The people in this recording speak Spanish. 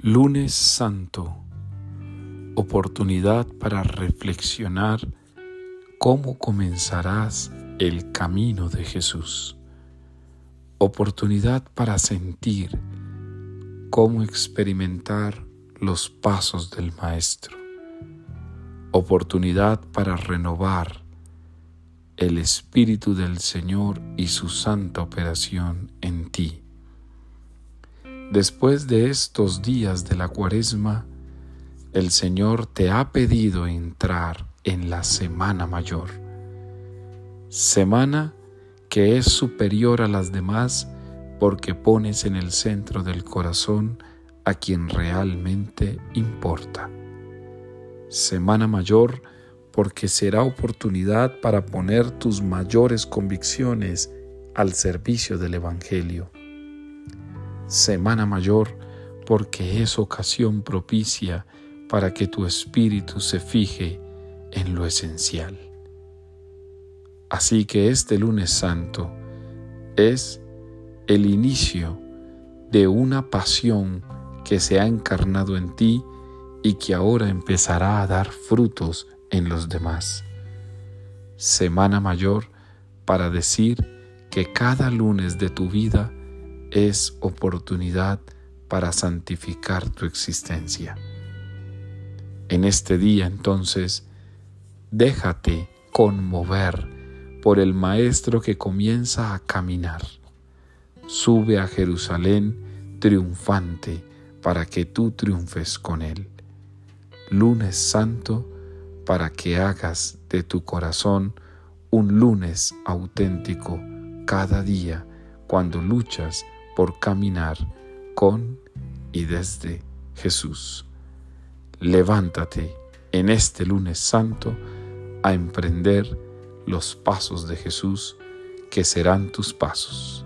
Lunes Santo, oportunidad para reflexionar cómo comenzarás el camino de Jesús. Oportunidad para sentir cómo experimentar los pasos del Maestro. Oportunidad para renovar el Espíritu del Señor y su santa operación en ti Después de estos días de la cuaresma, el Señor te ha pedido entrar en la Semana Mayor. Semana que es superior a las demás porque pones en el centro del corazón a quien realmente importa. Semana Mayor porque será oportunidad para poner tus mayores convicciones al servicio del Evangelio Semana Mayor, porque es ocasión propicia para que tu espíritu se fije en lo esencial. Así que este lunes santo es el inicio de una pasión que se ha encarnado en ti y que ahora empezará a dar frutos en los demás. Semana mayor para decir que cada lunes de tu vida es oportunidad para santificar tu existencia. En este día entonces, déjate conmover por el Maestro que comienza a caminar. Sube a Jerusalén triunfante para que tú triunfes con Él. Lunes Santo para que hagas de tu corazón un lunes auténtico cada día cuando luchas por caminar con y desde Jesús. Levántate en este lunes santo a emprender los pasos de Jesús que serán tus pasos.